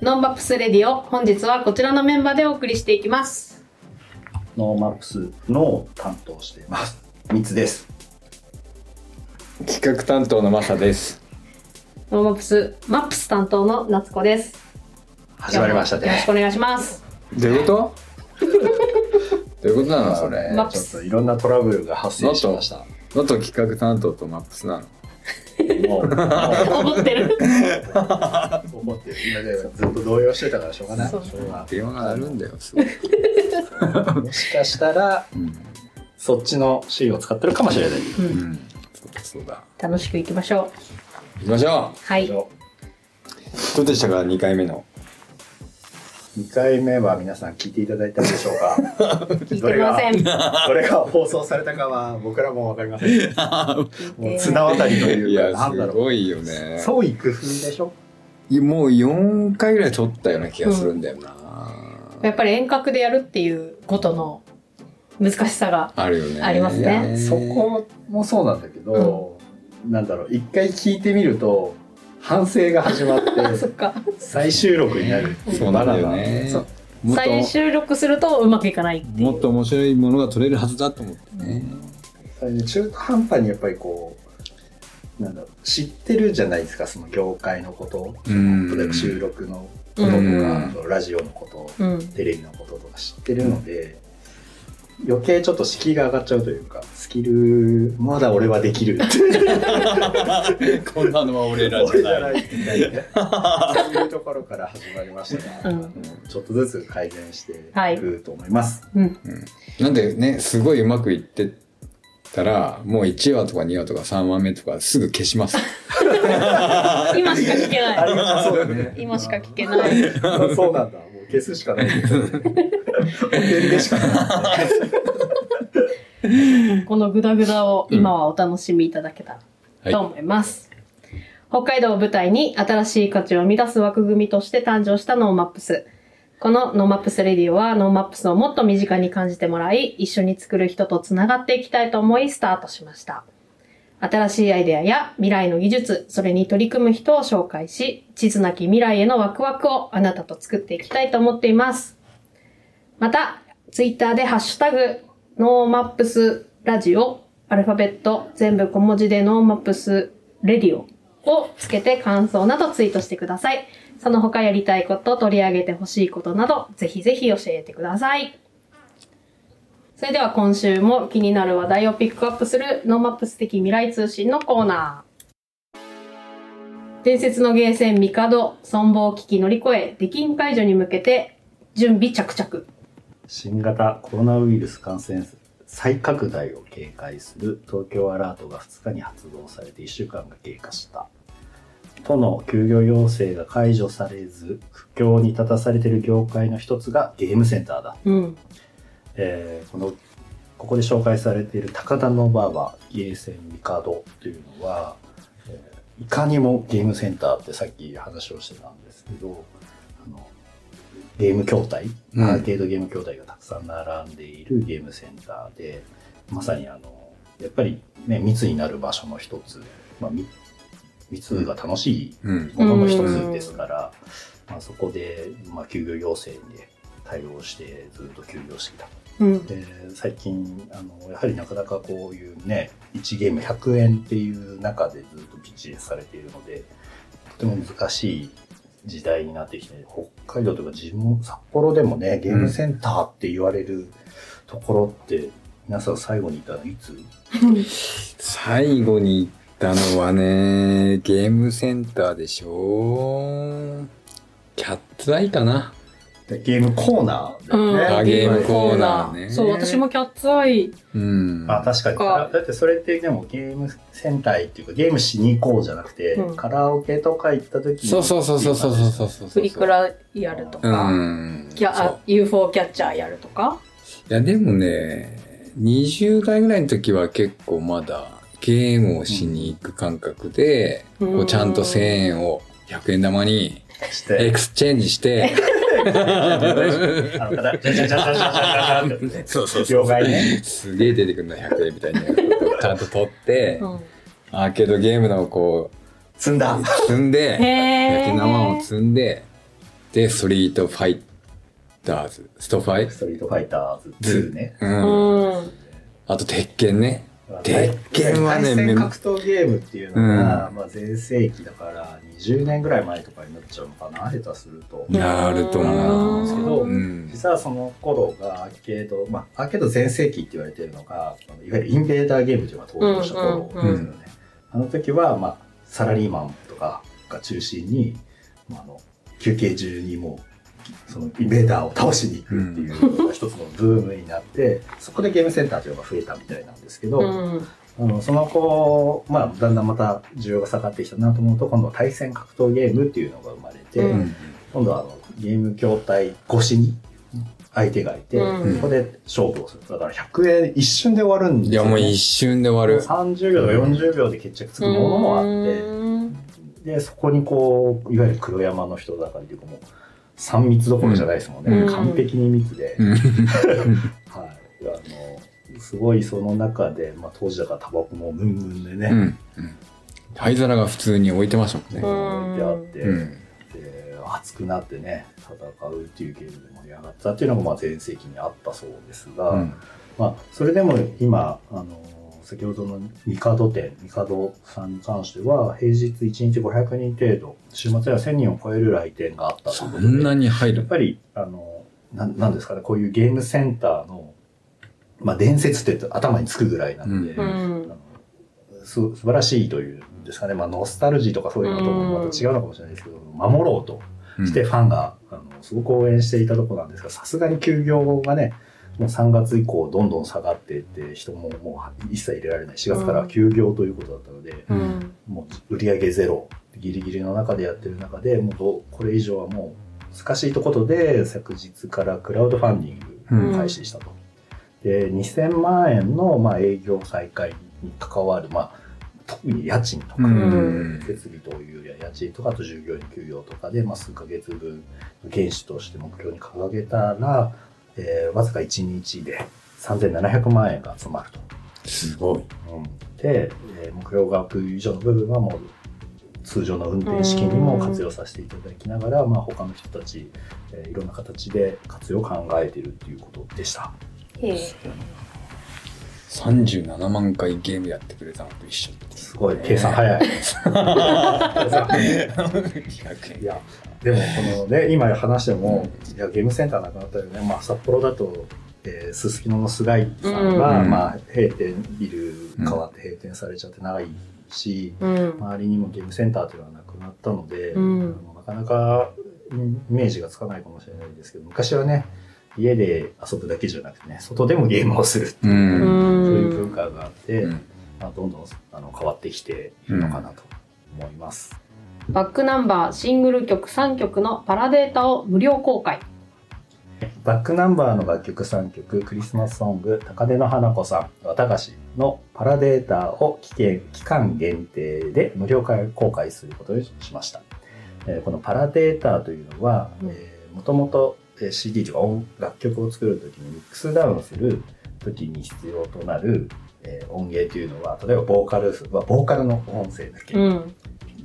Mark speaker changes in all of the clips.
Speaker 1: NoMaps Radio、本日はこちらのメンバーでお送りしていきます。
Speaker 2: NoMaps のを担当しています。三つです。
Speaker 3: 企画担当のマサです。
Speaker 1: NoMaps、Maps 担当の夏子です。
Speaker 2: 始まりましたね
Speaker 1: よろしく。お願いします。
Speaker 3: どういうこと？どういうことなのそれ？
Speaker 1: マップ
Speaker 2: ちょっといろんなトラブルが発生しました。
Speaker 3: のと企画担当と Maps なの？
Speaker 2: もう、も
Speaker 1: 思ってる。
Speaker 2: う怒ってる。今でずっと動揺してたからしょうがない。
Speaker 3: 電話が鳴るんだよ、すごい。
Speaker 2: ないもしかしたら、
Speaker 3: うん。
Speaker 2: そっちの C を使ってるかもしれない。
Speaker 1: う、
Speaker 3: うんん。そうだ、そうだ。
Speaker 1: 楽しくいきましょ
Speaker 3: 行きましょ
Speaker 1: う。はい。
Speaker 3: う。どうでしたか、2回目の。
Speaker 2: 2回目は皆さん聞いていただいたでしょうか？
Speaker 1: 聞いてません。
Speaker 2: どれが放送されたかは僕らもわかりません。もう綱渡りと
Speaker 3: い
Speaker 2: いうか、
Speaker 3: や、
Speaker 2: なんだろう。
Speaker 3: すごいよね。
Speaker 2: 創意工夫でしょ？
Speaker 3: もう4回ぐらい撮ったような気がするんだよな。
Speaker 1: やっぱり遠隔でやるっていうことの難しさが。
Speaker 3: あるよね。
Speaker 1: ありますね
Speaker 2: そこもそうなんだけど、なんだろう、一回聞いてみると、反省が始まっ
Speaker 1: そ
Speaker 2: て、
Speaker 1: っか。
Speaker 2: 再収録になる
Speaker 3: そうなんだよね。
Speaker 1: 再収録するとうまくいかない。
Speaker 3: もっと面白いものが撮れるはずだと思ってね。
Speaker 2: 中途半端にやっぱりこう、なんだろう、知ってるじゃないですか、その業界のこと。
Speaker 3: うん
Speaker 2: 例えば収録のこととか、
Speaker 3: うん
Speaker 2: ラジオのこと、
Speaker 1: うん。
Speaker 2: テレビのこととか知ってるので、余計ちょっと敷居が上がっちゃうというか、スキル、まだ俺はできる。
Speaker 3: こんなのは俺ら
Speaker 2: 俺じゃないみたいそういうところから始まりましたが、
Speaker 1: うん
Speaker 2: ちょっとずつ改善して
Speaker 1: はい
Speaker 2: いくと思います。
Speaker 1: うん。
Speaker 3: なんでね、すごいうまくいってたら、もう1話とか2話とか3話目とかすぐ消します。
Speaker 1: 今しか聞けない。
Speaker 2: そうだね。
Speaker 1: 今しか聞けない。
Speaker 2: そうなんだ。もう消すしかない。お手入れしかない。
Speaker 1: このグダグダを今はお楽しみいただけたらと思います。北海道を舞台に新しい価値を生み出す枠組みとして誕生した NoMaps。この NoMaps Radio は NoMaps をもっと身近に感じてもらい、一緒に作る人と繋がっていきたいと思いスタートしました。新しいアイデアや未来の技術、それに取り組む人を紹介し、地図なき未来へのワクワクをあなたと作っていきたいと思っています。また、ツイッターでハッシュタグ、 NoMaps ラジオ、アルファベット、全部小文字で NoMapsレディオをつけて感想などツイートしてください。その他やりたいこと、取り上げてほしいことなど、ぜひぜひ教えてください。それでは今週も気になる話題をピックアップする NoMaps 的未来通信のコーナー。伝説のゲーセンミカド、存亡危機乗り越え、出禁解除に向けて準備着々。
Speaker 2: 新型コロナウイルス感染再拡大を警戒する東京アラートが2日に発動されて1週間が経過した。都の休業要請が解除されず、苦境に立たされている業界の一つがゲームセンターだ。
Speaker 1: うん。
Speaker 2: えーこのここで紹介されている高田の馬場ゲーセンミカドというのは、えーいかにもゲームセンターってさっき話をしてたんですけどあのゲーム筐体
Speaker 3: うん
Speaker 2: アーケードゲーム筐体がたくさん並んでいるゲームセンターでまさにあのやっぱりね密になる場所の一つ、まあ、み密が楽しい
Speaker 3: うん。
Speaker 2: ものの一つですから、まあ、そこで、まあ、休業要請に対応してずっと休業してきた。
Speaker 1: うん。
Speaker 2: で最近あのやはりなかなかこういうね1ゲーム100円っていう中でずっとピッチされているのでとても難しい時代になってきて北海道とか地元札幌でもねゲームセンターって言われるところって、皆さん最後にいたのいつ？
Speaker 3: 最後にたのはね、ゲームセンターでしょキャッツアイかな。
Speaker 2: ゲームコーナー、ね
Speaker 3: うん、ゲームコーナーね。
Speaker 1: そう、私もキャッツアイ。
Speaker 3: うん。
Speaker 2: あ、確かに。だってそれってでもゲームセンターっていうかゲームしに行こうじゃなくて、
Speaker 1: うん、
Speaker 2: カラオケとか行った時に。
Speaker 3: そうそうそうそうそうそうそう
Speaker 1: プリクラやるとか、う
Speaker 3: ん、
Speaker 1: キャあ UFO キャッチャーやるとか。
Speaker 3: いや、でもね、20代ぐらいの時は結構まだ、ゲームをしに行く感覚で、
Speaker 1: うん
Speaker 3: こうちゃんと1000円を100円玉に exchange して、
Speaker 2: あの、じゃじゃじゃじゃじゃじゃじゃって。
Speaker 3: そうそう
Speaker 2: 両替ね。
Speaker 3: すげえ出てくるの100円みたいにちゃんと取って、
Speaker 1: うん
Speaker 3: アーケードゲームのこ
Speaker 2: 積んだ。
Speaker 3: う積んで、
Speaker 1: へー
Speaker 3: 焼き生を積んで、で、ストリートファイターズ、ストファイ？
Speaker 2: ストリートファイターズ2ね。
Speaker 3: う。
Speaker 1: うんん。
Speaker 3: あと、鉄拳ね。鉄拳はね
Speaker 2: 対戦格闘ゲームっていうのが、まあ前世紀だから20年ぐらい前とかになっちゃうのかな、下手すると。
Speaker 3: なると
Speaker 2: なると思うんですけど
Speaker 3: 思う。うん。
Speaker 2: 実はその頃がアーケード、まあ、アーケード全盛期って言われてるのが、いわゆるインベーダーゲームというのが登場した頃ですよね。
Speaker 1: うん
Speaker 3: うん
Speaker 2: あの時は、まあ、サラリーマンとかが中心に、まあ、あの休憩中にもう、そのインベーダーを倒しに行くっていうのが一つのブームになって、そこでゲームセンターというのが増えたみたいなんですけど、
Speaker 1: うん。
Speaker 2: あのその後、まあ、だんだんまた需要が下がってきたなと思うと、今度は対戦格闘ゲームっていうのが生まれて、
Speaker 1: う
Speaker 3: うん。
Speaker 2: 今度はあのゲーム筐体越しに相手がいて、
Speaker 1: うん
Speaker 2: そこで勝負をする。だから100円一瞬で終わるんです
Speaker 3: いや、
Speaker 2: よ、ね。
Speaker 3: もう一瞬で終わる。
Speaker 2: 30秒とか40秒で決着つくものもあって、
Speaker 1: うん
Speaker 2: で、そこにこう、いわゆる黒山の人だからっていうかもう、3密どころじゃないですもんね。
Speaker 1: うん
Speaker 2: 完璧に密で。
Speaker 3: うん。
Speaker 2: はい。あの、すごいその中で、まあ当時だからタバコもムンムンでね、
Speaker 3: うん。うん灰皿が普通に置いてましたもんね。
Speaker 1: うん
Speaker 2: 置いてあって、熱くなってね、戦うっていうゲームで盛り上がったっていうのがまあ前世紀にあったそうですが、
Speaker 3: うん。
Speaker 2: まあ、それでも今、あの、先ほどのミカド店、ミカドさんに関しては、平日1日500人程度、週末では1000人を超える来店があったと
Speaker 3: そ。んなに入る
Speaker 2: やっぱり、あの、ななんですかね、こういうゲームセンターの、まあ、伝説って頭につくぐらいなんで、
Speaker 3: う
Speaker 1: ん。
Speaker 2: す素晴らしいというんですかね、まあ、ノスタルジーとかそういうのともまた違うのかもしれないですけど、守ろうとしてファンが、あのすごく応援していたところなんですが、さすがに休業がね、3月以降どんどん下がっていって、人ももう一切入れられない。4月からは休業ということだったので、
Speaker 1: うん。
Speaker 2: もう売り上げゼロ、ギリギリの中でやってる中で、もうこれ以上はもう難しいところで、昨日からクラウドファンディングを開始したと。で、2000万円の、まあ、営業再開に関わる、まあ、特に家賃とか、
Speaker 3: うん
Speaker 2: 設備というよりは家賃とか、あと従業員給与とかで、まあ、数ヶ月分、原資として目標に掲げたら、えーわずか1日で3700万円が集まると。
Speaker 3: すごい。
Speaker 2: で、えー目標額以上の部分はもう通常の運転資金にも活用させていただきながら、まあ、他の人たち、えーいろんな形で活用を考えているっていうことでした。
Speaker 1: へえ。
Speaker 3: 37万回ゲームやってくれたのと一緒
Speaker 2: すごい、計算早い。いや、でもこのね、今話しても、いや、ゲームセンターなくなったよね。まあ、札幌だと、えー、すすきのの菅井さんが、
Speaker 3: うん
Speaker 2: まあ、閉店、ビル変わって閉店されちゃって長いし、
Speaker 1: うん。
Speaker 2: 周りにもゲームセンターというのはなくなったので、
Speaker 1: うん
Speaker 2: あのなかなかイメージがつかないかもしれないですけど、昔はね、家で遊ぶだけじゃなくてね、外でもゲームをするっていうう、
Speaker 3: ん。
Speaker 2: そういう文化があって、
Speaker 3: うん
Speaker 2: まあ、どんどんあの変わってきているのかなと思います。
Speaker 1: バックナンバーシングル曲3曲のパラデータを無料公開。
Speaker 2: バックナンバーの楽曲3曲、クリスマスソング、高根の花子さん、綿菓子のパラデータを期限期間限定で無料公開することにしました。えーこのパラデータというのは、もともとえー CD とか音楽曲を作るときにミックスダウンするときに必要となる、えー音源というのは、例えばボーカルはボーカルの音声だけ、
Speaker 1: うん。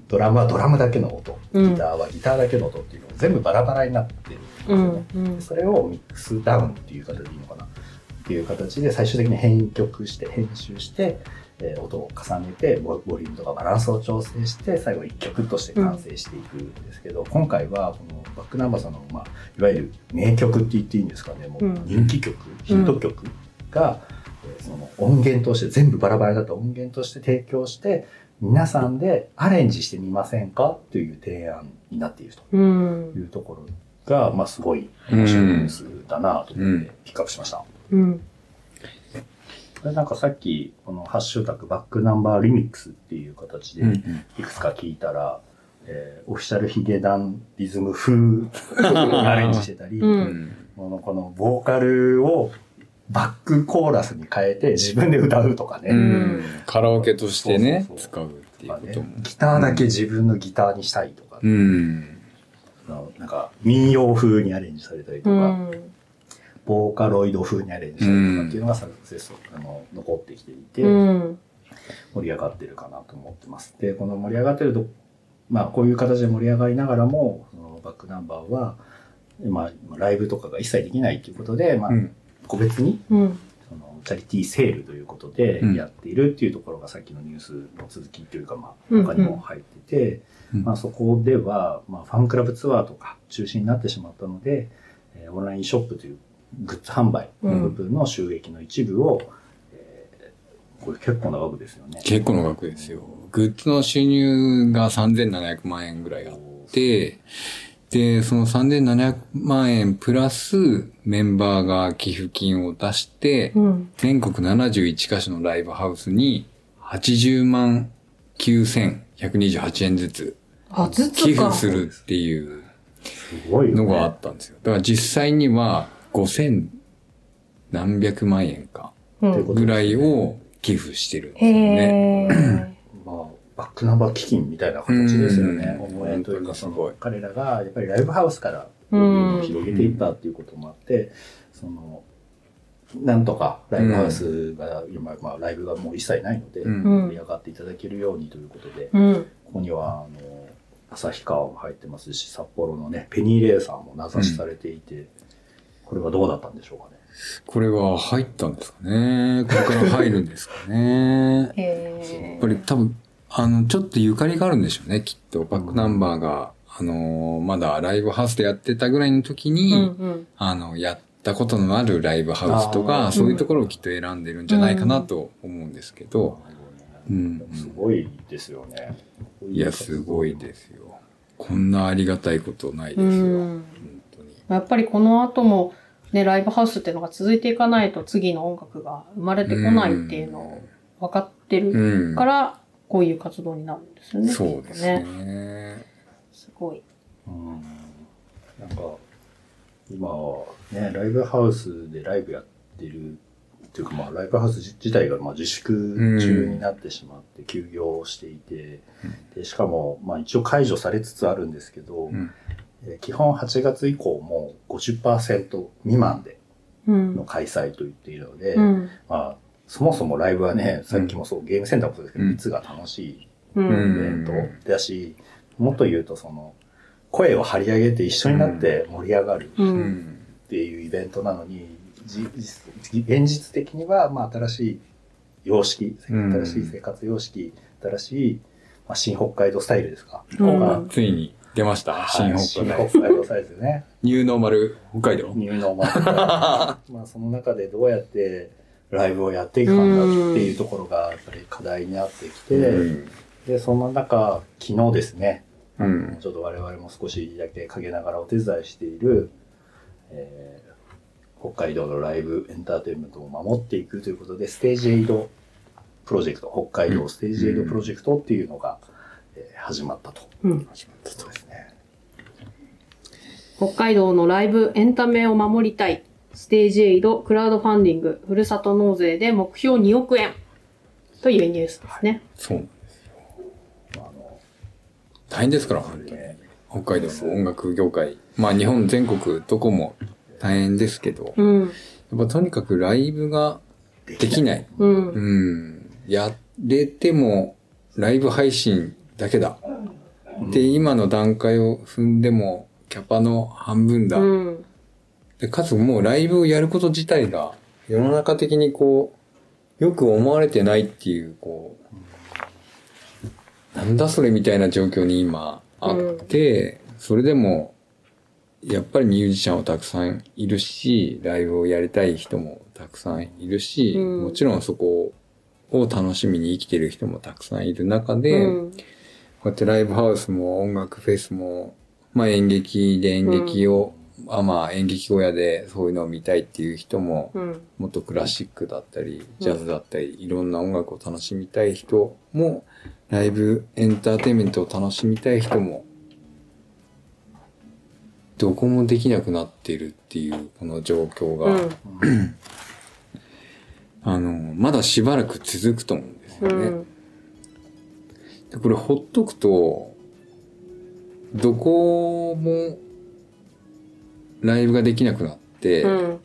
Speaker 2: ドラムはドラムだけの音、
Speaker 1: うん
Speaker 2: ギターはギターだけの音っていうのが全部バラバラになってるんです
Speaker 1: う
Speaker 2: よね。
Speaker 1: ん。うん。
Speaker 2: それをミックスダウンっていう形でいいのかなっていう形で最終的に編曲して編集して、えー音を重ねてボボリュームとかバランスを調整して最後一曲として完成していくんですけど、今回はこのバックナンバーさんの、まあ、いわゆる名曲って言っていいんですかねもう
Speaker 1: うん
Speaker 2: 人気曲、ヒット曲が、えーその音源として全部バラバラになった音源として提供して皆さんでアレンジしてみませんかという提案になっていると。
Speaker 1: うん
Speaker 2: い。うところが、まあ、すごい面白いニュースだなと思ってピックアップしました。
Speaker 1: うん。
Speaker 2: これなんかさっき、このハッシュタグバックナンバーリミックスっていう形で
Speaker 3: うん
Speaker 2: いくつか聞いたら、えーオフィシャルヒゲダンリズム風にアレンジしてたり、
Speaker 1: う。
Speaker 3: うんん。
Speaker 2: このこのボーカルをバックコーラスに変えて自分で歌うとかね。
Speaker 3: うん。カラオケとしてね
Speaker 2: そう、そう
Speaker 3: 使うっていう
Speaker 2: とかね
Speaker 3: ことも。
Speaker 2: ギターだけ自分のギターにしたいとか、
Speaker 3: うん。
Speaker 2: なんか民謡風にアレンジされたりとか、
Speaker 1: うん。
Speaker 2: ボーカロイド風にアレンジしたりとかっていうのがサクセスあの残ってきていて、
Speaker 1: うん。
Speaker 2: 盛り上がってるかなと思ってます。で、この盛り上がってるとまあこういう形で盛り上がりながらも、そのバックナンバーは、まあライブとかが一切できないということで、まあ
Speaker 3: うん。
Speaker 2: 個別に
Speaker 1: うん。
Speaker 2: そのチャリティーセールということで
Speaker 3: うん
Speaker 2: やっているっていうところがさっきのニュースの続きというか、まあ
Speaker 1: うん
Speaker 2: 他にも入ってて、
Speaker 3: うん
Speaker 2: まあそこでは、まあファンクラブツアーとか中止になってしまったので、えーオンラインショップというグッズ販売の部分の収益の一部を、えーこれ結構な額ですよね。
Speaker 3: 結構の額ですよ。グッズの収入が3700万円ぐらいあって、で、その3700万円プラスメンバーが寄付金を出して、
Speaker 1: うん。
Speaker 3: 全国71カ所のライブハウスに80万9128円ずつ。寄付するっていう
Speaker 2: すごいよね。
Speaker 3: のがあったんですよ。だから実際には5000何百万円か
Speaker 1: うん。
Speaker 3: ぐらいを寄付してるんですよね。
Speaker 1: へー。
Speaker 2: まあ、バックナンバー基金みたいな形ですよね。
Speaker 3: うん。
Speaker 2: 応援というか、そ
Speaker 3: すごい
Speaker 2: の彼らがやっぱりライブハウスから広げていったっていうこともあって、その、なんとかライブハウスが、今、まあ、ライブがもう一切ないので、盛り上がっていただけるようにということで、
Speaker 1: うん。
Speaker 2: ここには、あの、旭川も入ってますし、札幌のね、ペニーレーサーも名指しされていて、これはどうだったんでしょうかね？
Speaker 3: これは入ったんですかね？これから入るんですかね？
Speaker 1: へ
Speaker 3: やっぱり多分、あの、ちょっとゆかりがあるんでしょうね、きっと。バックナンバーが、あのーまだライブハウスでやってたぐらいの時に、
Speaker 1: うんうん。
Speaker 3: あの、やったことのあるライブハウスとか、そういうところをきっと選んでるんじゃないかなと思うんですけど、うん
Speaker 2: すごいですよね。
Speaker 3: いや、すごいですよ。こんなありがたいことないですよ。
Speaker 1: うん
Speaker 3: 本当に。
Speaker 1: やっぱりこの後も、ね、ライブハウスっていうのが続いていかないと次の音楽が生まれてこないっていうのを分かってる
Speaker 3: うん。
Speaker 1: から、こういう活動になるんですよね。
Speaker 3: そうです
Speaker 1: ね。
Speaker 3: ね。
Speaker 1: すごい。
Speaker 2: うんなんか、今はね、ライブハウスでライブやってるっていうか、まあ、ライブハウス自自体がまあ自粛中になってしまって休業をしていて、でしかも、まあ一応解除されつつあるんですけど、
Speaker 3: うん
Speaker 2: えー基本8月以降も50%未満で
Speaker 1: うん
Speaker 2: の。開催と言っているので、
Speaker 1: うん。
Speaker 2: まあ、そもそもライブはね、さっきもそう、ゲームセンターもそうですけど、
Speaker 3: うん
Speaker 2: 密が楽しい
Speaker 1: うん。
Speaker 2: イベントだし、もっと言うとその、声を張り上げて一緒になって盛り上がる。っていうイベントなのに、じじ現実的には、まあ、新しい様式、
Speaker 3: うん
Speaker 2: 新しい生活様式、新しい、まあ、新北海道スタイルですか。
Speaker 1: うん
Speaker 2: が
Speaker 3: ついに出ました。新
Speaker 2: はい
Speaker 3: 北海道。
Speaker 2: 新北海道スタイルですね。
Speaker 3: ニューノーマル北海道。
Speaker 2: ニューノーマル。まあ、その中でどうやってライブをやっていくかんだっていうところが、やっぱり課題になってきて、
Speaker 3: うん
Speaker 2: で、その中、昨日ですね、
Speaker 3: うん。
Speaker 2: ちょっと我々も少しだけ陰ながらお手伝いしている、えー北海道のライブエンターテインメントを守っていくということで、ステージエイドプロジェクト、北海道ステージエイドプロジェクトっていうのが、えー始まったと。
Speaker 1: うん。
Speaker 2: そうですね。
Speaker 1: 北海道のライブエンタメを守りたい。ステージエイド、クラウドファンディング、ふるさと納税で目標2億円。というニュースですね。
Speaker 3: そうなんですよ。大変ですから、本当に。北海道の音楽業界。まあ日本全国どこも大変ですけど、
Speaker 1: うん。
Speaker 3: やっぱとにかくライブができない。
Speaker 1: うん。
Speaker 3: うん。やれてもライブ配信だけだ。で、今の段階を踏んでもキャパの半分だ。
Speaker 1: うん。
Speaker 3: でかつもうライブをやること自体が世の中的にこう、よく思われてないっていう、こう、なんだそれみたいな状況に今あって、それでも、やっぱりミュージシャンはたくさんいるし、ライブをやりたい人もたくさんいるし、
Speaker 1: うん
Speaker 3: もちろんそこを楽しみに生きてる人もたくさんいる中で、
Speaker 1: うん。
Speaker 3: こうやってライブハウスも音楽フェスも、まあ演劇で演劇を、あまあ演劇小屋でそういうのを見たいっていう人も、
Speaker 1: うん。
Speaker 3: もっとクラシックだったり、ジャズだったり、いろんな音楽を楽しみたい人も、ライブエンターテインメントを楽しみたい人も、どこもできなくなっているっていうこの状況が、
Speaker 1: うん。
Speaker 3: あの、まだしばらく続くと思うんですよね。
Speaker 1: うん。
Speaker 3: でこれほっとくと、どこもライブができなくなって、
Speaker 1: うん。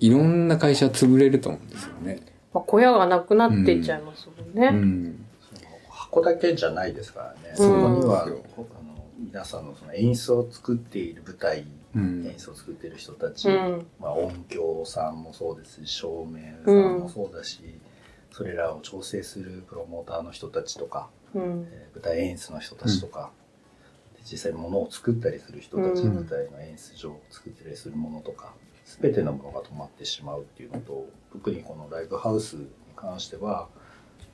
Speaker 3: いろんな会社潰れると思うんですよね。
Speaker 1: まあ、小屋がなくなっていっちゃいますもんね。
Speaker 3: うん。
Speaker 2: 箱だけじゃないですからね。そこには、あの皆さんのその演出を作っている舞台、
Speaker 3: うん
Speaker 2: 演出を作っている人たち、
Speaker 1: うん
Speaker 2: まあ、音響さんもそうですし照明さんもそうだし、それらを調整するプロモーターの人たちとか、
Speaker 1: うん。
Speaker 2: えー舞台演出の人たちとか、で実際物を作ったりする人たち、
Speaker 1: うん
Speaker 2: 舞台の演出上を作ったりするものとか全てのものが止まってしまうっていうのと特にこのライブハウスに関しては、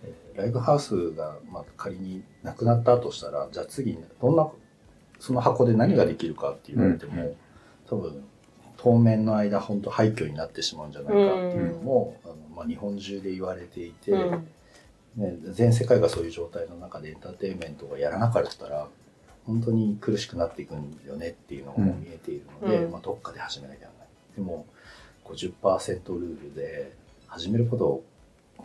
Speaker 2: えーライブハウスがまあ仮になくなったとしたらじゃあ次にどんなその箱で何ができるかって言われても、
Speaker 3: うん
Speaker 2: 多分当面の間本当廃墟になってしまうんじゃないかっていうのも、あのまあ、日本中で言われていて。
Speaker 1: うん。
Speaker 2: ね、全世界がそういう状態の中でエンターテインメントがやらなかったら本当に苦しくなっていくんよねっていうのが見えているので、
Speaker 1: うん
Speaker 2: まあ、どっかで始めなきゃならないでも50%ルールで始めることを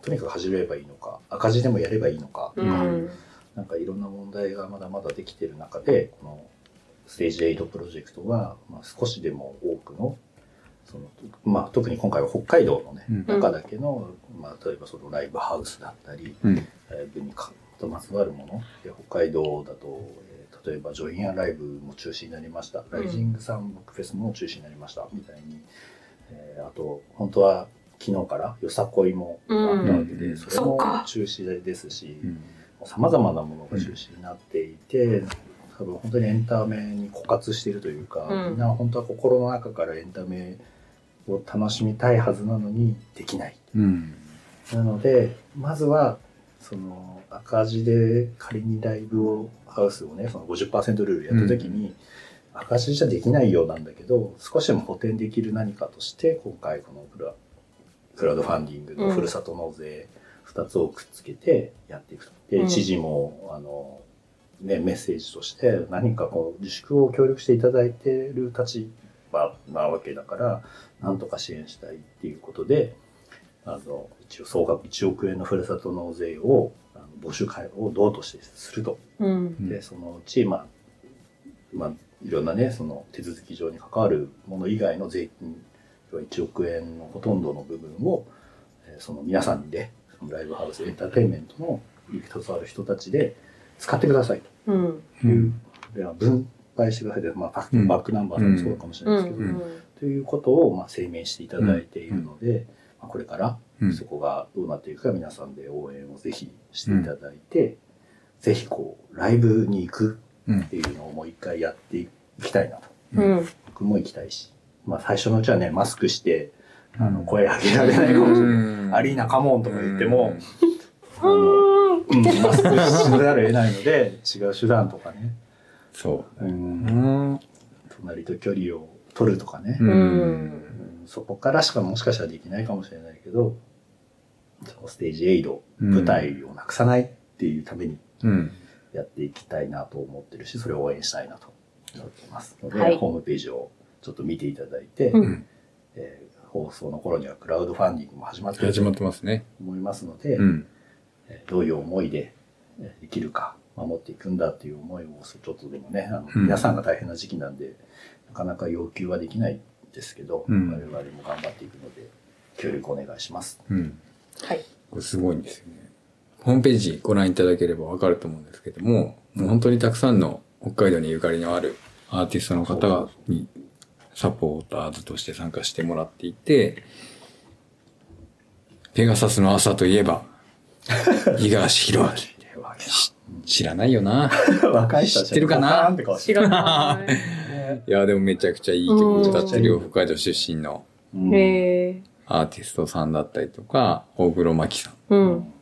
Speaker 2: とにかく始めればいいのか赤字でもやればいいのかとか、
Speaker 1: うん。
Speaker 2: なんかいろんな問題がまだまだできている中でこのステージ8プロジェクトは、まあ、少しでも多くのその、まあ、特に今回は北海道のね、
Speaker 3: うん
Speaker 2: 中だけの、まあ、例えばそのライブハウスだったり、
Speaker 3: うん。
Speaker 2: ライブにかとまつわるもので北海道だと、えー例えばジョインアライブも中止になりました、ライジングサンブックフェスも中止になりました。みたいに、えーあと本当は昨日からよさこいもあったわけで、
Speaker 3: うん。
Speaker 2: それも中止ですし
Speaker 3: うん。
Speaker 2: さまざまなものが中止になっていて、多分本当にエンタメに枯渇しているというか、
Speaker 1: うん。
Speaker 2: みんな本当は心の中からエンタメを楽しみたいはずなのにできない。
Speaker 3: うん。
Speaker 2: なので、まずは、その赤字で仮にライブを、ハウスをね、その50%ルールやった時に、赤字じゃできないようなんだけど、少しでも補填できる何かとして、今回このクラクラウドファンディングのふるさと納税2つをくっつけてやっていくと。で、
Speaker 1: うん。
Speaker 2: 知事も、あの、ね、メッセージとして何かこう自粛を協力していただいている立場なわけだから、なんとか支援したいっていうことで、あの、一応総額1億円のふるさと納税を、あの募集会を道としてすると。
Speaker 1: うん。
Speaker 2: で、そのうち、まあ、まあ、いろんなね、その手続き上に関わるもの以外の税金、要は1億円のほとんどの部分を、えーその皆さんで、そのライブハウスエンターテインメントのに携わる人たちで使ってください
Speaker 1: うん。
Speaker 2: という、では分配してくださいで、まあ、バック
Speaker 3: うん
Speaker 2: バックナンバーさんもそうかもしれ
Speaker 1: う
Speaker 2: ないですけど、
Speaker 1: ん。
Speaker 2: ということをまあ声明していただいているので、まあこれから
Speaker 3: うん。
Speaker 2: そこがどうなっていくか皆さんで応援をぜひしていただいて、ぜひこうライブに行く
Speaker 3: うん。
Speaker 2: っていうのをもう一回やっていきたいなと。
Speaker 1: うん。
Speaker 2: 僕も行きたいし、まあ、最初のうちはねマスクしてあの
Speaker 3: うん
Speaker 2: 声上げられないかもしれない、
Speaker 3: うん。
Speaker 2: アリーナカモンとか言っても、あの
Speaker 1: うん。
Speaker 2: うん、マスクしざるを得ないので違う手段とかね、
Speaker 3: そう。う。
Speaker 2: ん。
Speaker 3: うん。
Speaker 2: 隣と距離を取るとかね、
Speaker 3: う。
Speaker 2: うんんそこからしかもしかしたらできないかもしれないけど、そのステージエイド、
Speaker 3: うん
Speaker 2: 舞台をなくさないっていうために
Speaker 3: うん。
Speaker 2: やっていきたいなと思ってるし、それを応援したいなと思っています。ので、
Speaker 1: はい
Speaker 2: ホームページをちょっと見ていただいて、
Speaker 1: うん
Speaker 2: えー放送の頃にはクラウドファンディングも始まっている
Speaker 3: 始まっ
Speaker 2: と
Speaker 3: てますね。
Speaker 2: 思いますので、
Speaker 3: うん。
Speaker 2: えーどういう思いでえーできるか、守っていくんだっていう思いをちょっとでもね、あの
Speaker 3: うん
Speaker 2: 皆さんが大変な時期なんで、なかなか要求はできないですけど、
Speaker 3: うん
Speaker 2: 我々も頑張っていくので、協力お願いします。
Speaker 3: うん。
Speaker 1: はい。
Speaker 3: これすごいんですよね。ホームページご覧いただければわかると思うんですけども、もう本当にたくさんの北海道にゆかりのあるアーティストの方がにサポーターズとして参加してもらっていて、ペガサスの朝といえば、五十嵐弘明。知らないよな。
Speaker 2: 若い人
Speaker 3: 知ってるかな
Speaker 1: 知らない。
Speaker 3: いや、でもめちゃくちゃいい曲歌ってるよ。北海道出身の
Speaker 2: うん
Speaker 1: へえ。
Speaker 3: アーティストさんだったりとか、大黒摩季さん。
Speaker 1: うん。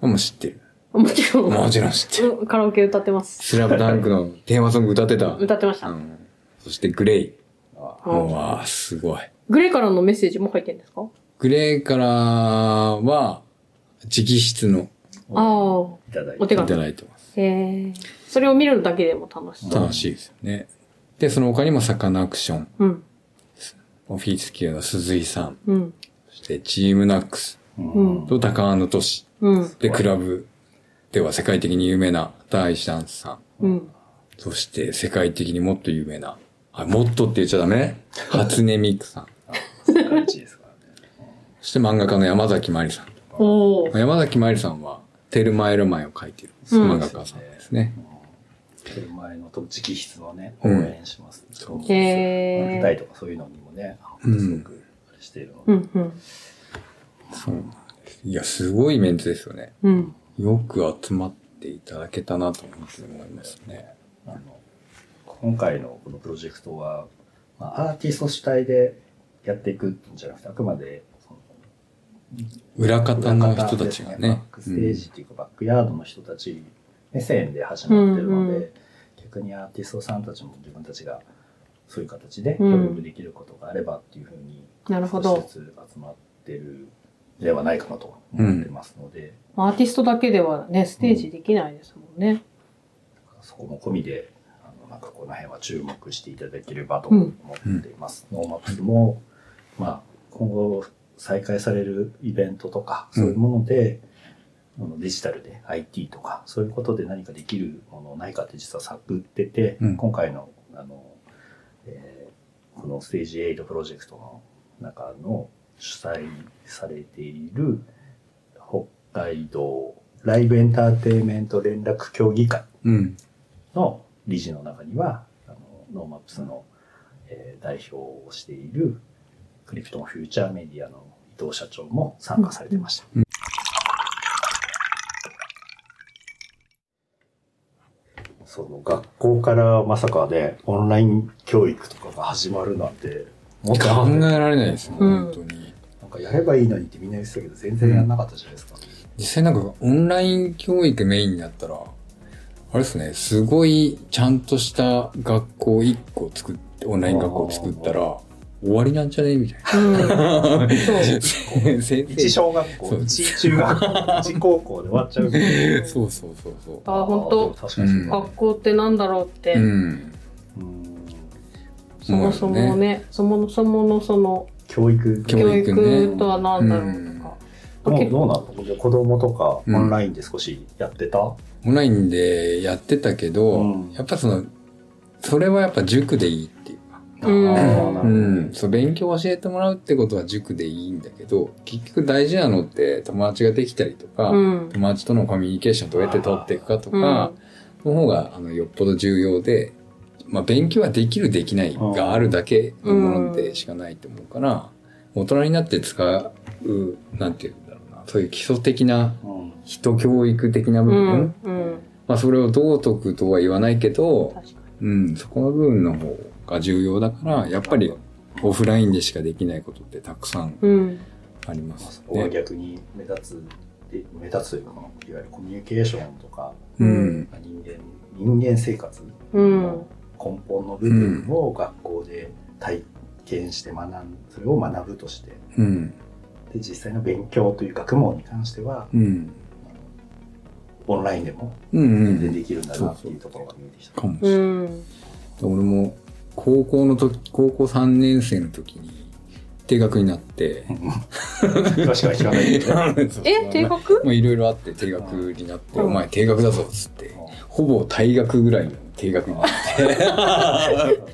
Speaker 3: もう知ってる。
Speaker 1: もちろん。
Speaker 3: もちろん知ってる。
Speaker 1: うんカラオケ歌ってます。
Speaker 3: スラムダンクのテーマソング歌ってた。
Speaker 1: 歌ってました。
Speaker 3: うんそしてグレイ。
Speaker 2: あ
Speaker 1: うん
Speaker 3: もう、あーすごい。
Speaker 1: グレーからのメッセージも入ってるんですか？
Speaker 3: グレイからは、直筆の
Speaker 1: ああ。
Speaker 2: いただいて。
Speaker 1: お手紙
Speaker 3: いただいてます。
Speaker 1: へえ。それを見るだけでも楽しそう。
Speaker 3: 楽しいですよね。で、その他にもサカナクション、
Speaker 1: うん。
Speaker 3: オフィス級の鈴井さん、
Speaker 1: うん。
Speaker 3: そしてチームナックス
Speaker 2: うん
Speaker 3: と高野都市。
Speaker 1: うん。
Speaker 3: で、クラブでは世界的に有名な大シャンスさん。
Speaker 1: うん。
Speaker 3: そして世界的にもっと有名な、あ、もっとって言っちゃダメ？初音ミクさん。
Speaker 2: 世界一ですからね。
Speaker 3: そして漫画家の山崎まりさん。山崎まりさんは、テルマエロマエを描いてる
Speaker 1: うん
Speaker 3: 漫画家さんですね。
Speaker 2: テルマエの直筆のね、応
Speaker 3: うん
Speaker 2: 援します。そう
Speaker 1: へー
Speaker 2: 舞台とかそういうのにもね、すごくあれしているので、
Speaker 1: うんうん。
Speaker 3: そうなんです。いや、すごいメンツですよね。
Speaker 1: うん。
Speaker 3: よく集まっていただけたなと思いますね。
Speaker 2: あの今回のこのプロジェクトは、まあ、アーティスト主体でやっていくんじゃなくて、あくまで
Speaker 3: 裏方の人たちがね。
Speaker 2: バックステージっていうか、バックヤードの人たち目線で始まってるので、
Speaker 1: うんうん。
Speaker 2: 逆にアーティストさんたちも自分たちがそういう形で
Speaker 1: うん。
Speaker 2: 協力できることがあればっていうふうに、
Speaker 1: なるほど。
Speaker 2: 少しず。つ集まってるではないかなと思ってますので、
Speaker 1: アーティストだけではね、ステージできないですもんね。
Speaker 2: そこも込みで、あのなんかこの辺は注目していただければと思っています。 NoMaps も、まあ、今後再開されるイベントとか、そういうもので、あのデジタルで IT とか、そういうことで何かできるものないかって実は探ってて、
Speaker 3: うん
Speaker 2: 今回の、あの、えーこのステージエイドプロジェクトの中の主催されている北海道ライブエンターテインメント連絡協議会
Speaker 3: うん。
Speaker 2: の理事の中には、あの NoMaps の、えー代表をしているクリプトンフューチャーメディアの伊藤社長も参加されてました。その学校からまさかね、オンライン教育とかが始まるなんて、もっと
Speaker 3: 考えられないですね、
Speaker 1: うん
Speaker 3: 本当に。
Speaker 2: なんかやればいいのにってみんな言ってたけど、全然やんなかったじゃないですか。
Speaker 3: 実際なんかオンライン教育メインになったら、あれですね、すごいちゃんとした学校1個作って、オンライン学校作ったら、終わりなんじゃね？みたい
Speaker 1: うん。
Speaker 3: な。
Speaker 1: そう。
Speaker 3: 先生。
Speaker 2: 一小学校
Speaker 3: そ、う。
Speaker 2: 一中学校、一高校で終わっちゃう。
Speaker 3: そうそうそうそう。
Speaker 1: あ、本当？学校ってなんだろうって、
Speaker 3: うん。
Speaker 2: うん。
Speaker 1: そもそもね、そもそものその
Speaker 2: 教育。
Speaker 3: 教
Speaker 1: 教
Speaker 3: 育ね。
Speaker 1: 育とは何だろうとか。
Speaker 2: どうなのじゃあ子供とか
Speaker 3: うん。
Speaker 2: オンラインで少しやってた、
Speaker 3: オンラインでやってたけど、
Speaker 2: うん。
Speaker 3: やっぱその、それはやっぱ塾でいいっていう
Speaker 1: ん。
Speaker 3: そう、勉強を教えてもらうってことは塾でいいんだけど、結局大事なのって友達ができたりとか、
Speaker 1: うん。
Speaker 3: 友達とのコミュニケーションどうやって取っていくかとか、の方が、あの、よっぽど重要で、まあ、勉強はできるできないがあるだけのものでしかないと思うから、大人になって使う、なんていうんだろうな、そういう基礎的な
Speaker 2: うん
Speaker 3: 人教育的な部
Speaker 1: う
Speaker 3: 分、
Speaker 1: ん。うん。
Speaker 3: まあ、それを道徳とは言わないけど、うん、そこの部分の方が重要だから、やっぱりオフラインでしかできないことってたくさん。あります
Speaker 2: そこは
Speaker 3: ね。
Speaker 2: 逆に目立つで目立つというかいわゆるコミュニケーションとか
Speaker 3: うん。
Speaker 2: 人間人間生活
Speaker 1: うん。
Speaker 2: の根本の部分を学校で体験して学んそれを学ぶとして
Speaker 3: うん。
Speaker 2: で実際の勉強という学問に関しては
Speaker 3: うん。
Speaker 2: オンラインでも
Speaker 3: うん。う
Speaker 2: 全然
Speaker 3: ん。
Speaker 2: できるんだなっていうところが見えてきた。
Speaker 3: かもしれない。
Speaker 1: うん。
Speaker 3: 俺も高校の時、高校3年生の時に定額になって、
Speaker 2: 詳しくは聞かないけど。ね。
Speaker 1: え、定額？
Speaker 3: まあいろいろあって定額になって、
Speaker 1: うん。
Speaker 3: お前定額だぞっつって、ほぼ退学ぐらいの定額になって。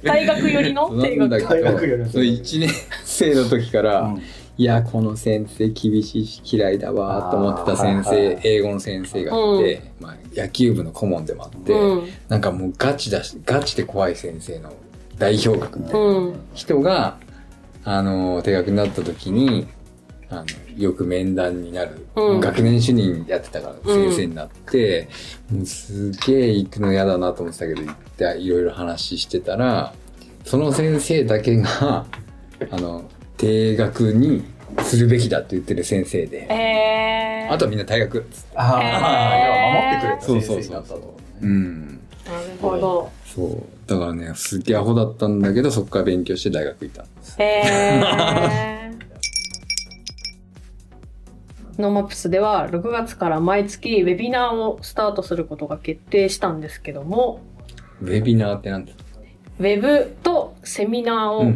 Speaker 1: 大学寄りの？定学。
Speaker 3: なんだけ？
Speaker 2: 大学より
Speaker 3: ど、それ1年生の時から、
Speaker 2: うん。
Speaker 3: いや、この先生厳しいし嫌いだわと思ってた先
Speaker 2: あーはいはい。
Speaker 3: 生、英語の先生がいて、まあ野球部の顧問でもあって、
Speaker 1: うん。
Speaker 3: なんかもうガチだし、ガチで怖い先生の代表格みたいな
Speaker 1: うん。
Speaker 3: 人が、あの、定額になった時に、あの、よく面談になる、
Speaker 1: うん
Speaker 3: 学年主任やってたから先生になって、もうすげえ行くの嫌だなと思ってたけど、行っていろいろ話してたら、その先生だけが、あの、定額にするべきだって言ってる先生で、
Speaker 1: えー。
Speaker 3: あとはみんな退学。
Speaker 2: ああ、
Speaker 1: へー
Speaker 2: いや、守ってくれた先
Speaker 3: そうそうそう
Speaker 2: 生だったと。
Speaker 3: うん。
Speaker 1: なるほど。
Speaker 3: そう。だからね、すっげえアホだったんだけど、そこから勉強して大学行った。
Speaker 1: へー。NoMaps では6月から毎月ウェビナーをスタートすることが決定したんですけども、
Speaker 3: ウェビナーってなんだ
Speaker 1: ウェブとセミナーを。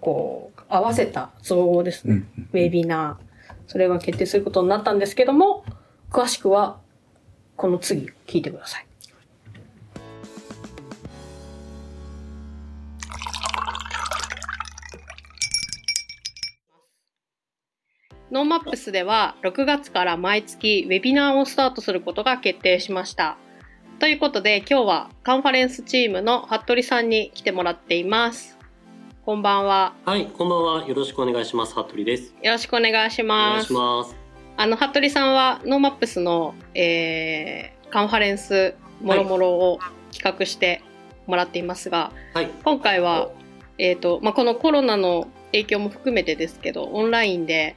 Speaker 1: こう合わせた造語ですね。
Speaker 3: うんうん。
Speaker 1: ウェビナー。それが決定することになったんですけども、詳しくはこの次聞いてください。ノノーマップスでは6月から毎月ウェビナーをスタートすることが決定しました。ということで今日はカンファレンスチームの服部さんに来てもらっています。こんばんは。
Speaker 4: はい、こんばんは。よろしくお願いします。服部です。
Speaker 1: よろしくお願いし
Speaker 4: お願
Speaker 1: ます
Speaker 4: いし。ます。
Speaker 1: あの、服部さんは NoMaps の、えー、カンファレンスもろもろを企画してもらっていますが、
Speaker 4: はい。
Speaker 1: 今回は、えっ、と、まあ、このコロナの影響も含めてですけど、オンラインで、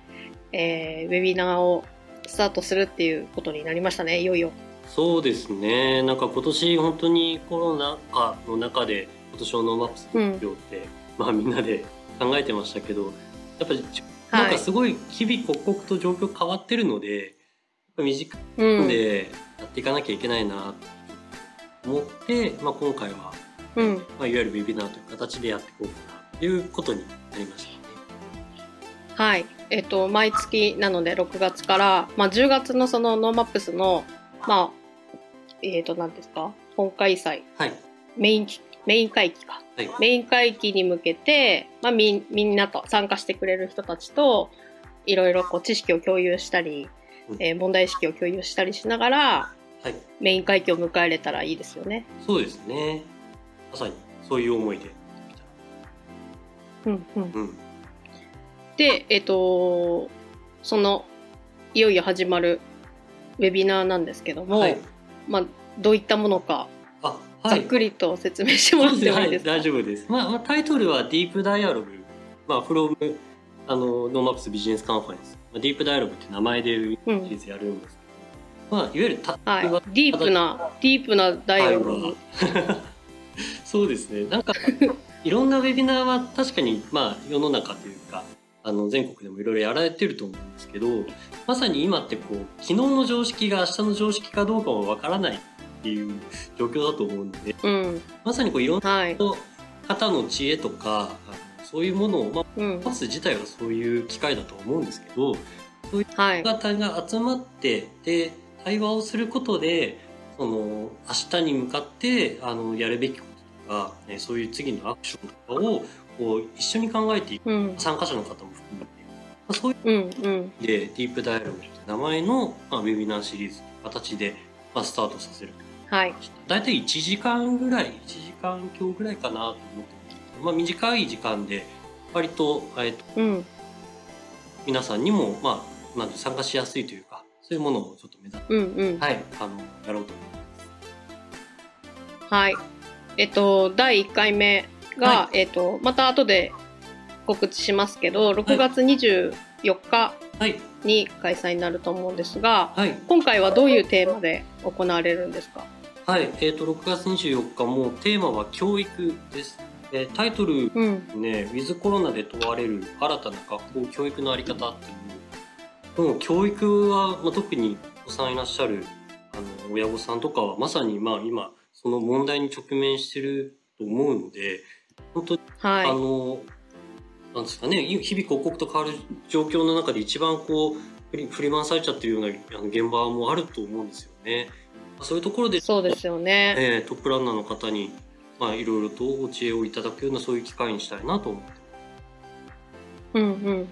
Speaker 1: えー、ウェビナーをスタートするっていうことになりましたね、いよいよ。
Speaker 4: そうですね。なんか今年本当にコロナ禍の中で今年の NoMaps の発表って、まあみんなで考えてましたけど、やっぱりなん
Speaker 1: はい。
Speaker 4: かすごい日々刻々と状況変わってるので、やっぱ短いでやっていかなきゃいけないなと思って、まあ今回は、
Speaker 1: うん。
Speaker 4: まあいわゆるウェビナーという形でやっていこうかなということになりましたね。
Speaker 1: はい。えっ、と、毎月なので6月から、まあ、10月のその NoMaps の、まあ、えっ、と、何ですか？本開催。
Speaker 4: はい。
Speaker 1: メインき、メイン会期か。
Speaker 4: はい。
Speaker 1: メイン会期に向けて、まあ、みみんなと参加してくれる人たちといろいろこう知識を共有したり、
Speaker 4: うん
Speaker 1: えー問題意識を共有したりしながら
Speaker 4: はい。
Speaker 1: メイン会期を迎えれたらいいですよね。
Speaker 4: そうですね。まさにそういう思いで。
Speaker 1: うんうん、
Speaker 4: うん。
Speaker 1: で、えっ、とそのいよいよ始まるウェビナーなんですけども、
Speaker 4: はい。
Speaker 1: まあ、どういったものか
Speaker 4: あ、はい。
Speaker 1: ざっくりと説明してもらってもいいですか、
Speaker 4: はい、大丈夫です。まあ、まあ、タイトルは Deep Dialog。まあ、 from、あの、 NoMaps Business Conference。まあ、 Deep Dialog って名前でシリ
Speaker 1: うん
Speaker 4: ーズやるんですけど、まあ、いわゆるた、
Speaker 1: はい deep な deep な dialog。
Speaker 4: そうですね。なんか、いろんなウェビナーは確かに、まあ、世の中というか、あの、全国でもいろいろやられてると思うんですけど、まさに今ってこう、昨日の常識が明日の常識かどうかもわからないっていう状況だと思うので、
Speaker 1: うん、
Speaker 4: まさにこう、いろんな
Speaker 1: はい、
Speaker 4: 方の知恵とか、あのそういうものを、まあ、
Speaker 1: うん、
Speaker 4: パス自体はそういう機会だと思うんですけど、
Speaker 1: はい、
Speaker 4: 方が集まって、で、対話をすることで、その、明日に向かって、あの、やるべきこととか、ね、そういう次のアクションとかを、こう、一緒に考えていく。
Speaker 1: うん、
Speaker 4: 参加者の方も含めて。まあ、そういう
Speaker 1: うん、うん。
Speaker 4: 意味で、ディープダイアログって名前の、まあ、ウェビナーシリーズの形で、まあ、スタートさせる。
Speaker 1: はい。
Speaker 4: だいたい1時間ぐらい、1時間強ぐらいかなと思ってまあ、短い時間で、割と、えっと、
Speaker 1: うん。
Speaker 4: 皆さんにも、まあ、なんで参加しやすいというか、そういうものをちょっと目指して、
Speaker 1: うんうん。
Speaker 4: はい、あの、やろうと思います。
Speaker 1: はい。えっと、第1回目が、
Speaker 4: は
Speaker 1: えっと、また後で告知しますけど、6月24日
Speaker 4: はい、
Speaker 1: に開催になると思うんですが、
Speaker 4: はい、
Speaker 1: 今回はどういうテーマで行われるんですか？
Speaker 4: はい、えっ、と、6月24日もテーマは教育です。えータイトル
Speaker 1: うん。
Speaker 4: ね、ウィズコロナで問われる新たな学校教育のあり方っていう、もう教育は、まあ、特にお子さんいらっしゃる、あの、親御さんとかはまさにまあ今、その問題に直面してると思うので、本当にあ
Speaker 1: はい。
Speaker 4: の、なんですかね、日々刻々と変わる状況の中で一番こう、振り振り回されちゃってるような現場もあると思うんですよね。そういうところで、
Speaker 1: そうですよね。
Speaker 4: えートップランナーの方に、まあ、いろいろとお知恵をいただくようなそういう機会にしたいなと思って。
Speaker 1: うんうん。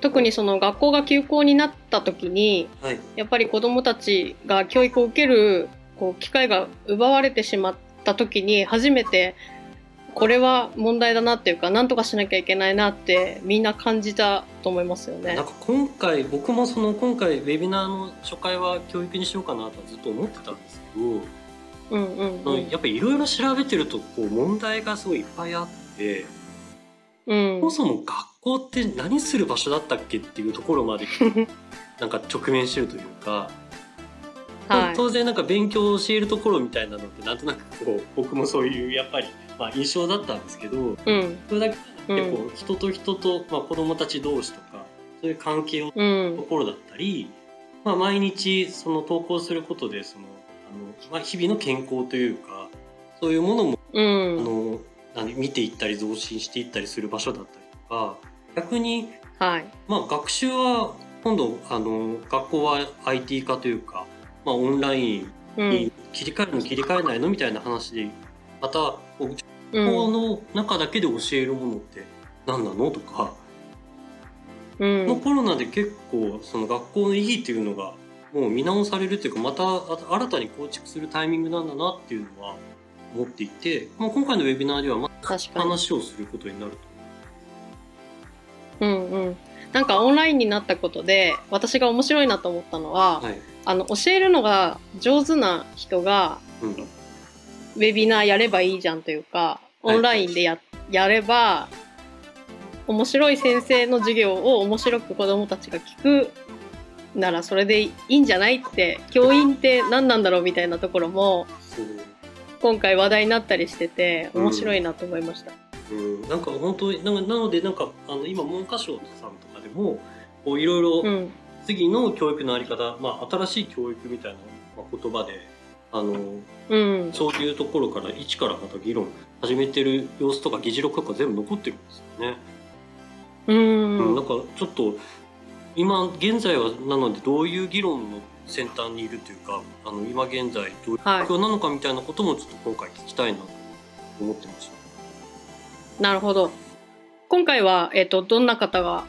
Speaker 1: 特にその学校が休校になった時に、
Speaker 4: はい。
Speaker 1: やっぱり子供たちが教育を受けるこう機会が奪われてしまった時に初めてこれは問題だなっていうか何とかしなきゃいけないなってみんな感じたと思いますよね。
Speaker 4: なん。か今回、僕もその今回ウェビナーの初回は教育にしようかなとはずっと思ってたんですけど、
Speaker 1: うんうんうん。
Speaker 4: やっぱりいろいろ調べてるとこう問題がすごいいっぱいあって、
Speaker 1: うん。
Speaker 4: そもそも学校って何する場所だったっけっていうところまで なんか直面してるというか、
Speaker 1: はい。
Speaker 4: 当然なんか勉強を教えるところみたいなのってなんとなくこう僕もそういうやっぱり、まあ、印象だったんですけど
Speaker 1: うん。
Speaker 4: それだけじゃなくてこう人と人と、まあ、子供たち同士とかそういう関係を
Speaker 1: うん。
Speaker 4: ところだったり、まあ、毎日その投稿することでそのあの、まあ、日々の健康というかそういうものも
Speaker 1: う
Speaker 4: あ
Speaker 1: ん
Speaker 4: の何見ていったり増進していったりする場所だったりとか逆に、
Speaker 1: はい。
Speaker 4: まあ、学習は今度あの学校は IT 化というか、まあ、オンライン
Speaker 1: うん。
Speaker 4: に切り替えるの切り替えないのみたいな話でまた校
Speaker 1: ん
Speaker 4: の中だけで教えるものって何なのとか
Speaker 1: う
Speaker 4: この
Speaker 1: ん。
Speaker 4: コロナで結構その学校の意義っていうのがもう見直されるというかまたあ新たに構築するタイミングなんだなっていうのは思っていて、まあ、今回のウェビナーではまた。話をすることになると
Speaker 1: うんうん。なんかオンラインになったことで、私が面白いなと思ったのは、
Speaker 4: はい、
Speaker 1: あの、教えるのが上手な人が、
Speaker 4: うん、
Speaker 1: ウェビナーやればいいじゃんというか、オンラインでや、やれば、面白い先生の授業を面白く子供たちが聞くならそれでいいんじゃないって、教員って何なんだろうみたいなところも、今回話題になったりしてて、面白いなと思いました。
Speaker 4: うん、なんか本当にななのでなんかあの今文科省さんとかでもこういろいろ
Speaker 1: うん。
Speaker 4: 次の教育のあり方、まあ、新しい教育みたいなまあ言葉であの
Speaker 1: うん。
Speaker 4: そういうところから一からまた議論始めてる様子とか議事録とか全部残ってるんですよね。
Speaker 1: う
Speaker 4: うん
Speaker 1: ん。
Speaker 4: なんかちょっと今現在はなのでどういう議論の先端にいるというかあの今現在どういう
Speaker 1: はい
Speaker 4: 状況なのかみたいなこともちょっと今回聞きたいなと思ってました。
Speaker 1: なるほど。今回は、えっ、と、どんな方が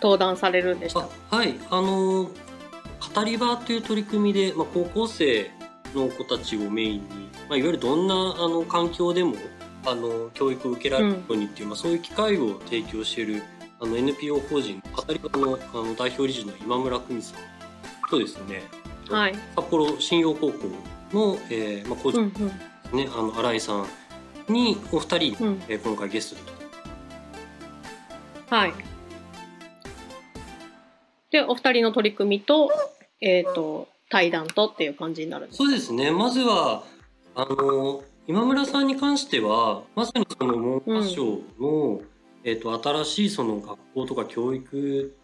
Speaker 1: 登壇されるんでした？
Speaker 4: あはいあの語り場という取り組みで、まあ、高校生の子たちをメインに、まあ、いわゆるどんなあの環境でもあの教育を受けられるようにっていう、まあ、そういう機会を提供しているあの NPO 法人語り場のあの代表理事の今村久美さんとですね
Speaker 1: はい。
Speaker 4: 札幌信用高校の、えーまあ、校長
Speaker 1: うん
Speaker 4: ですね、あの新井さんにお二人、
Speaker 1: うん。うん。
Speaker 4: えー今回ゲストで
Speaker 1: はい。で、お二人の取り組みと、えっ、と、対談とっていう感じになるんです。
Speaker 4: そうですね。まずは、あの、今村さんに関しては、まさにその文科省の、えっ、と、新しいその学校とか教育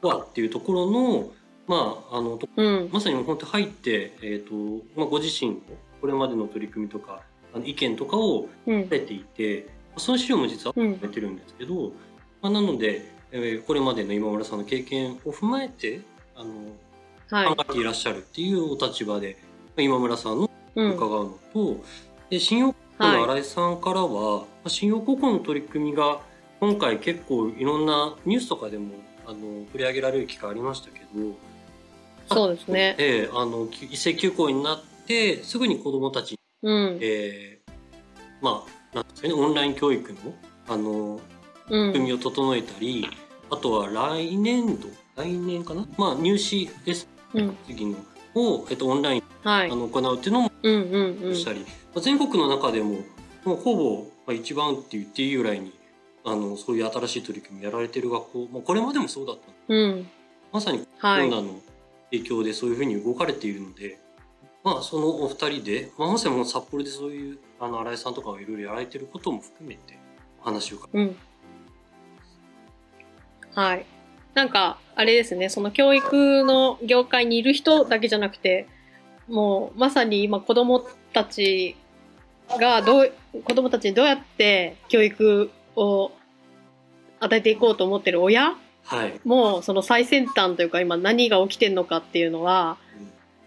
Speaker 4: とはっていうところの、まあ、あの、と
Speaker 1: うん。
Speaker 4: まさに本当に入って、えっ、と、まあ、ご自身のこれまでの取り組みとか、あの意見とかを
Speaker 1: うん。
Speaker 4: 出ていて、その資料も実は
Speaker 1: うん。
Speaker 4: 出てるんですけど、まあ、なので、えーこれまでの今村さんの経験を踏まえて、あの、
Speaker 1: はい。
Speaker 4: 考えていらっしゃるっていうお立場で、まあ今村さんの
Speaker 1: うん。
Speaker 4: 伺うのと、で新陽高校の新井さんからは、まあ新陽高校の取り組みが今回結構いろんなニュースとかでもあの取り上げられる機会ありましたけど、
Speaker 1: そうですね。
Speaker 4: ええあのき一斉休校になってすぐに子どもたちに、
Speaker 1: うん。
Speaker 4: えーまあなんですかねオンライン教育のあの組みを整えたり、あとは来年度来年かな、まあ、入試です
Speaker 1: うん。
Speaker 4: 次のを、えっと、オンライン
Speaker 1: はい
Speaker 4: あ。の行うっていうのも
Speaker 1: うんうんうん。
Speaker 4: したり、まあ全国の中でももうほぼまあ一番って言っていいぐらいにあのそういう新しい取り組みやられてる学校、まあ、これまでもそうだった
Speaker 1: うん。
Speaker 4: まさにコ
Speaker 1: はい。
Speaker 4: ロナの影響でそういうふうに動かれているので、まあそのお二人で、まあ、まさにもう札幌でそういうあの新井さんとかがいろいろやられてることも含めてお話を伺
Speaker 1: うん。はい。なんか、あれですね、その教育の業界にいる人だけじゃなくて、もうまさに今子供たちがどう、子供たちにどうやって教育を与えていこうと思ってる親？
Speaker 4: はい、
Speaker 1: もその最先端というか今何が起きてんのかっていうのは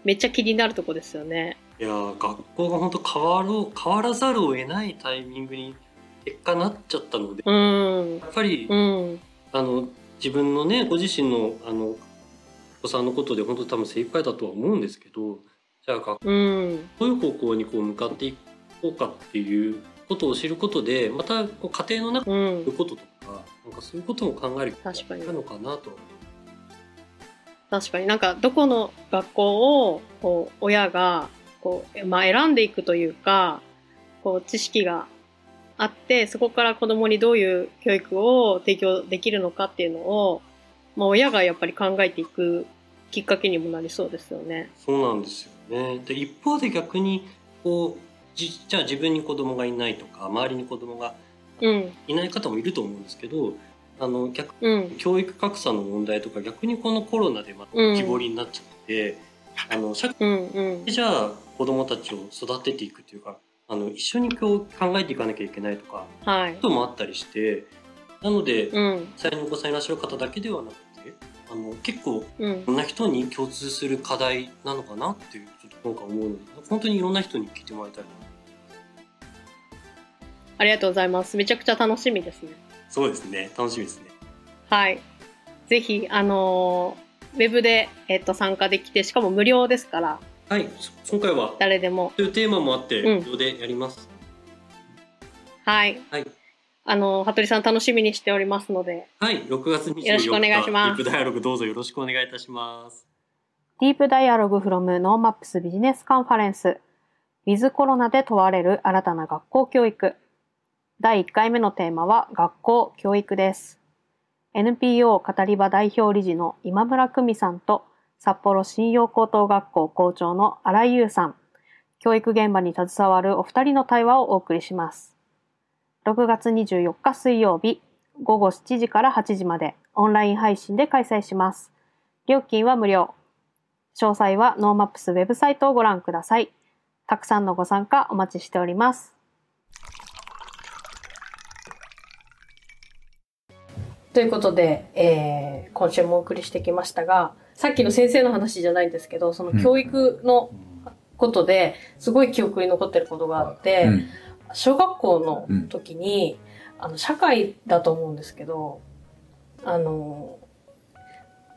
Speaker 1: めっちゃ気になるとこですよね。
Speaker 4: いやー学校が本当変わろう変わらざるを得ないタイミングに結果なっちゃったので
Speaker 1: うん。
Speaker 4: やっぱり、
Speaker 1: うん。
Speaker 4: あの自分のねご自身のあのお子さんのことで本当多分精一杯だとは思うんですけどじゃあ学校
Speaker 1: うん。
Speaker 4: どういう方向にこう向かっていこうかっていうことを知ることでまたこう家庭の中
Speaker 1: うん
Speaker 4: そういう。こととかなんかそういうことも考える
Speaker 1: 確かに
Speaker 4: なのかなと
Speaker 1: 確かになんかどこの学校をこう親がこう、まあ、選んでいくというかこう知識があってそこから子供にどういう教育を提供できるのかっていうのを、まあ、親がやっぱり考えていくきっかけにもなりそうですよね。
Speaker 4: そうなんですよねで一方で逆にこうじじゃあ自分に子供がいないとか周りに子供が
Speaker 1: うん。
Speaker 4: いない方もいると思うんですけどあの逆
Speaker 1: うん。
Speaker 4: 教育格差の問題とか逆にこのコロナでまた
Speaker 1: うん
Speaker 4: 浮き彫りになっちゃって、あの社会
Speaker 1: うん。うん
Speaker 4: で。じゃあ子供たちを育てていくっていうかあの一緒にこう考えていかなきゃいけないとか
Speaker 1: はい。
Speaker 4: こともあったりしてなので
Speaker 1: うん。
Speaker 4: 実際にお子さんいらっしゃる方だけではなくてあの結構
Speaker 1: うん
Speaker 4: い。ろんな人に共通する課題なのかなっていうちょっと今回思うので本当にいろんな人に聞いてもらいたいな
Speaker 1: ありがとうございます。めちゃくちゃ楽しみですね。
Speaker 4: そうですね楽しみですね
Speaker 1: はい。ぜひ、あのーウェブで、えっと、参加できて、しかも無料ですから、
Speaker 4: はい、今回は
Speaker 1: 誰でも。
Speaker 4: というテーマもあって
Speaker 1: うん
Speaker 4: 無料でやります。
Speaker 1: はい。
Speaker 4: はい。
Speaker 1: あのー、服部さん楽しみにしておりますので、
Speaker 4: はい、6月24日
Speaker 1: よろしくお願いします
Speaker 4: ディープダイアログどうぞよろしくお願いいたします。
Speaker 1: Deep Dialogue from NoMaps Business Conference。ウィズコロナで問われる新たな学校教育。第1回目のテーマは学校教育です。NPO カタリバ代表理事の今村久美さんと札幌新陽高等学校校長の荒井優さん。教育現場に携わるお二人の対話をお送りします。6月24日水曜日午後7時から8時までオンライン配信で開催します。料金は無料。詳細は NoMaps ウェブサイトをご覧ください。たくさんのご参加お待ちしております。ということで、えー今週もお送りしてきましたが、さっきの先生の話じゃないんですけど、その教育のことですごい記憶に残ってることがあって、
Speaker 3: うん。
Speaker 1: 小学校の時に、あの、社会だと思うんですけど、あの、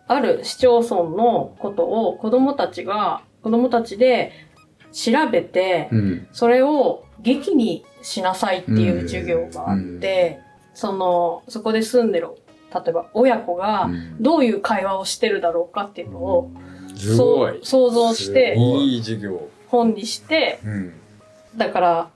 Speaker 1: ある市町村のことを子供たちが、子供たちで調べて、
Speaker 3: うん。
Speaker 1: それを劇にしなさいっていう授業があって、その、そこで住んでる、例えば親子が
Speaker 3: うん。
Speaker 1: どういう会話をしてるだろうかっていうのを、そう想像して
Speaker 3: いい授業。
Speaker 1: 本にして、
Speaker 3: うん。
Speaker 1: だから、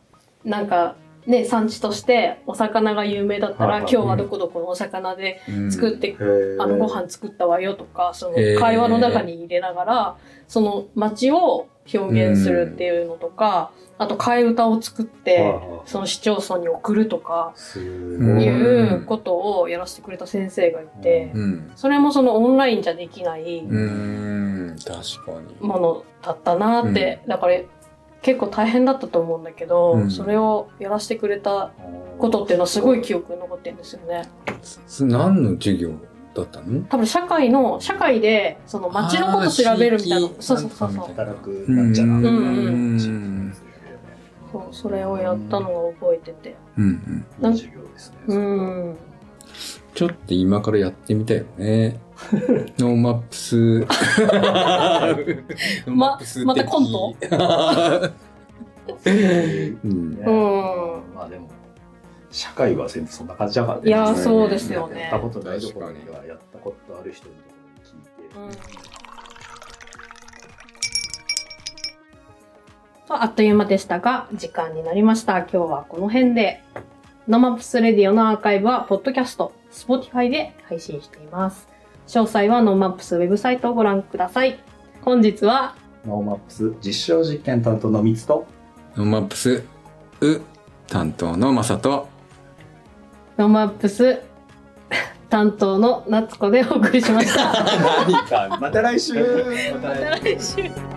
Speaker 1: なんか、ね、産地としてお魚が有名だったら、
Speaker 2: はいはい。
Speaker 1: 今日はどこどこのお魚で
Speaker 3: うん。
Speaker 1: 作って、
Speaker 2: へー。
Speaker 1: あの、ご飯作ったわよとか、その会話の中に入れながら、その街を表現するっていうのとか、あと替え歌を作って、その市町村に送るとか、
Speaker 2: い。
Speaker 1: いうことをやらせてくれた先生がいて、
Speaker 3: うん。
Speaker 1: それもそのオンラインじゃできない
Speaker 3: うん。確かに。
Speaker 1: ものだったなって、だから結構大変だったと思うんだけど、
Speaker 3: うん
Speaker 1: それをやらせてくれたことっていうのはすごい記憶に残ってるんですよね。
Speaker 3: す何の授業だったの？
Speaker 1: 多分社会の、社会でその街のこと調べるみたいな。そうそうそうそう。
Speaker 2: 働くなんちゃら。
Speaker 3: うん
Speaker 1: うんそうそれをやったのを覚えてて。
Speaker 3: うんうん
Speaker 2: 授業ですね。
Speaker 1: うん。
Speaker 3: ちょっと今からやってみたいよね。ノーマップス。ノーマップス的
Speaker 1: またコント？
Speaker 3: うん
Speaker 2: まあでも、社会は全部そんな感じだからね。
Speaker 1: いやーそうですよね
Speaker 2: やったことないところには、やったことある人のところに聞いて。
Speaker 1: とあっという間でしたが、時間になりました。今日はこの辺で。 NoMaps Radio のアーカイブは、ポッドキャスト、Spotify で配信しています。詳細は NoMaps ウェブサイトをご覧ください。本日は、
Speaker 2: NoMaps 実証実験担当のミツと、
Speaker 3: NoMaps、う、担当のまさと、
Speaker 1: NoMaps 担当の夏子でお送りしました。
Speaker 2: 何か、また来週
Speaker 1: また来週。